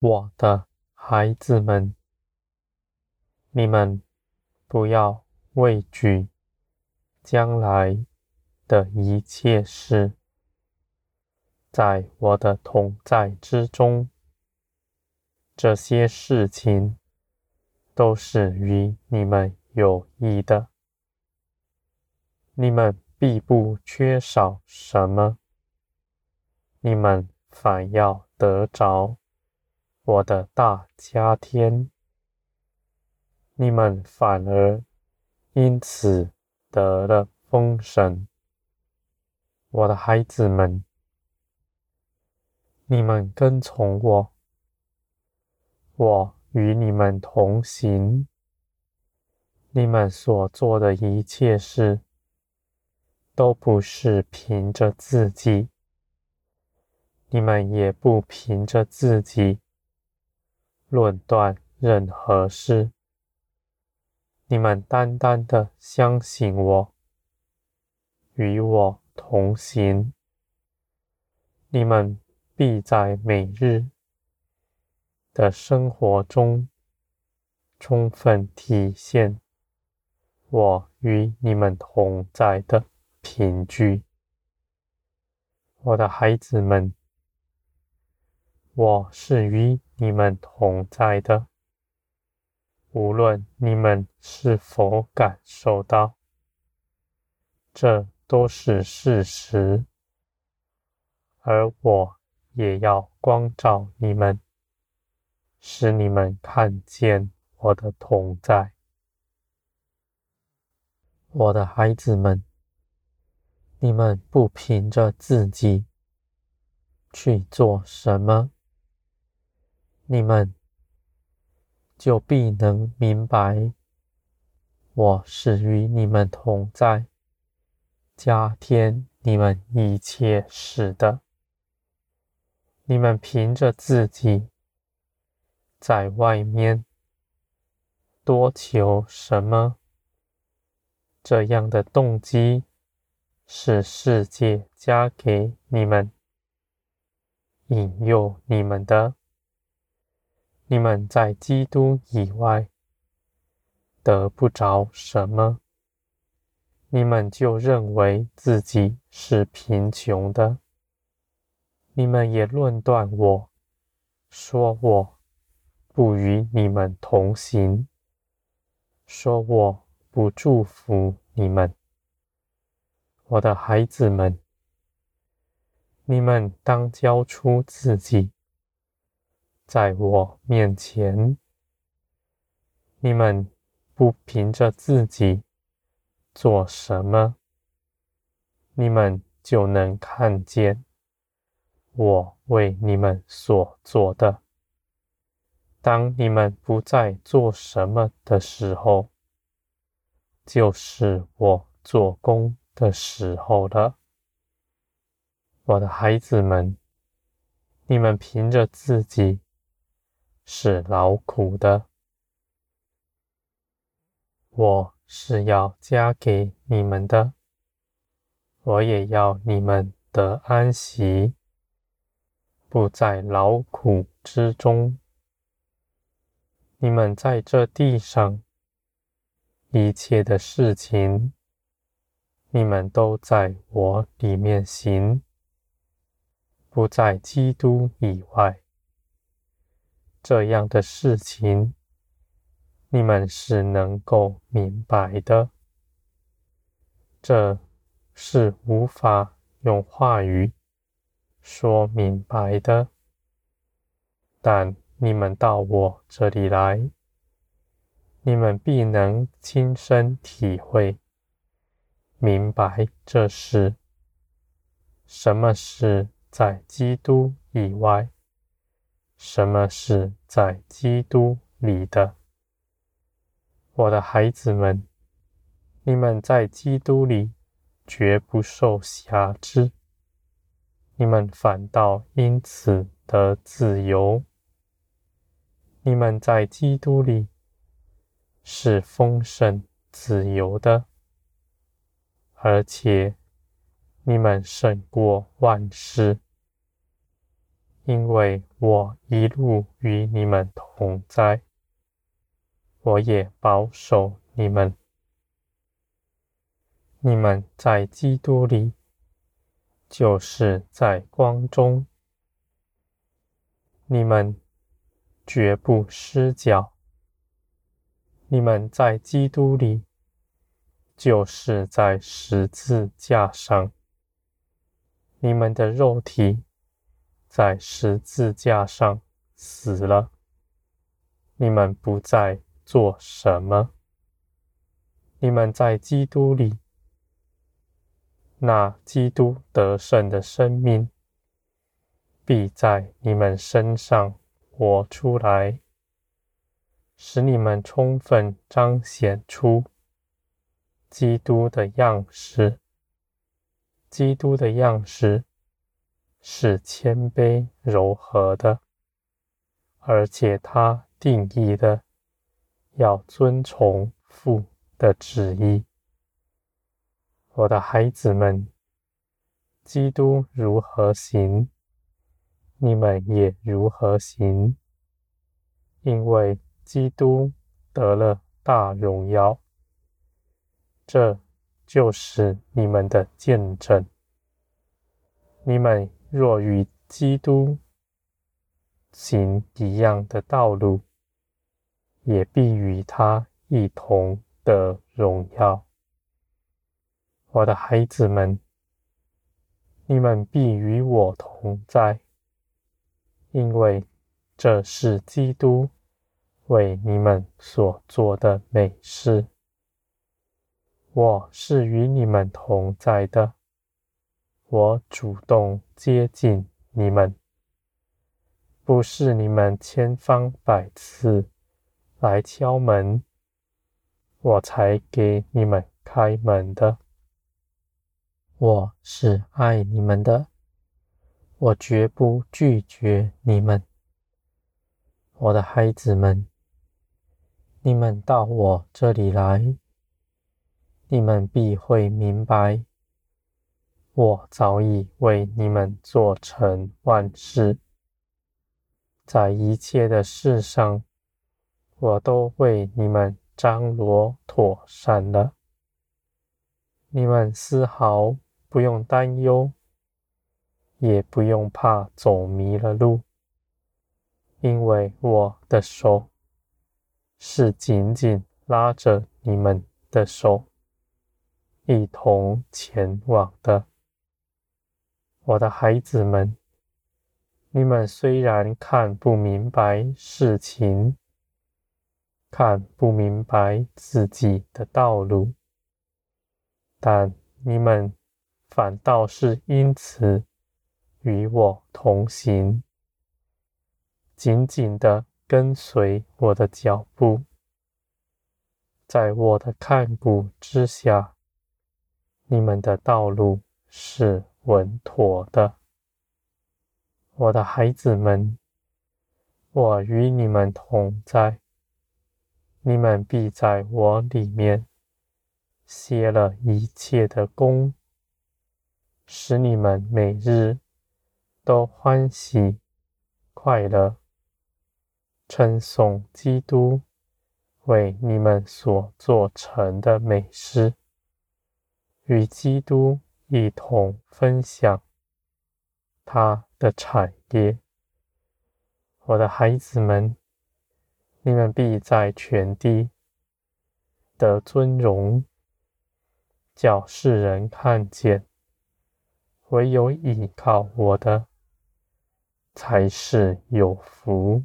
我的孩子们，你们不要畏惧将来的一切事，在我的同在之中，这些事情都是与你们有益的。你们必不缺少什么，你们反要得着。我的大家天，你们反而因此得了封神。我的孩子们，你们跟从我，我与你们同行。你们所做的一切事，都不是凭着自己，你们也不凭着自己。论断任何事，你们单单的相信我，与我同行，你们必在每日的生活中充分体现我与你们同在的凭据。我的孩子们，我是与你们同在的，无论你们是否感受到，这都是事实。而我也要光照你们，使你们看见我的同在。我的孩子们，你们不凭着自己去做什么。你们就必能明白，我是与你们同在，加添你们一切使的。你们凭着自己在外面多求什么，这样的动机是世界加给你们，引诱你们的。你们在基督以外得不着什么，你们就认为自己是贫穷的。你们也论断我，说我不与你们同行，说我不祝福你们。我的孩子们，你们当交出自己。在我面前，你们不凭着自己做什么，你们就能看见我为你们所做的。当你们不再做什么的时候，就是我做工的时候了。我的孩子们，你们凭着自己。是劳苦的，我是要加给你们的，我也要你们得安息，不在劳苦之中。你们在这地上一切的事情，你们都在我里面行，不在基督以外。这样的事情，你们是能够明白的。这是无法用话语说明白的。但你们到我这里来，你们必能亲身体会、明白这事。什么是在基督以外？什么是在基督里的？我的孩子们，你们在基督里绝不受辖制，你们反倒因此得自由。你们在基督里是丰盛自由的，而且你们胜过万事。因为我一路与你们同在，我也保守你们。你们在基督里，就是在光中。你们绝不失脚。你们在基督里，就是在十字架上。你们的肉体在十字架上死了。你们不再做什么。你们在基督里，那基督得胜的生命。必在你们身上活出来，使你们充分彰显出基督的样式。基督的样式是谦卑柔和的，而且他定义的要遵从父的旨意。我的孩子们，基督如何行，你们也如何行，因为基督得了大荣耀，这就是你们的见证。你们若与基督行一样的道路，也必与他一同得荣耀。我的孩子们，你们必与我同在。因为这是基督为你们所做的美事，我是与你们同在的。我主动接近你们，不是你们千方百次来敲门，我才给你们开门的。我是爱你们的。我绝不拒绝你们，我的孩子们。你们到我这里来，你们必会明白，我早已为你们做成万事，在一切的事上，我都为你们张罗妥善了。你们丝毫不用担忧。也不用怕走迷了路，因为我的手是紧紧拉着你们的手，一同前往的。我的孩子们，你们虽然看不明白事情，看不明白自己的道路，但你们反倒是因此。与我同行，紧紧地跟随我的脚步，在我的看顾之下，你们的道路是稳妥的。我的孩子们，我与你们同在，你们必在我里面歇了一切的工，使你们每日。都欢喜快乐，称颂基督为你们所做成的美事，与基督一同分享他的产业。我的孩子们，你们必在全地的尊荣，叫世人看见，唯有倚靠我的。才是有福。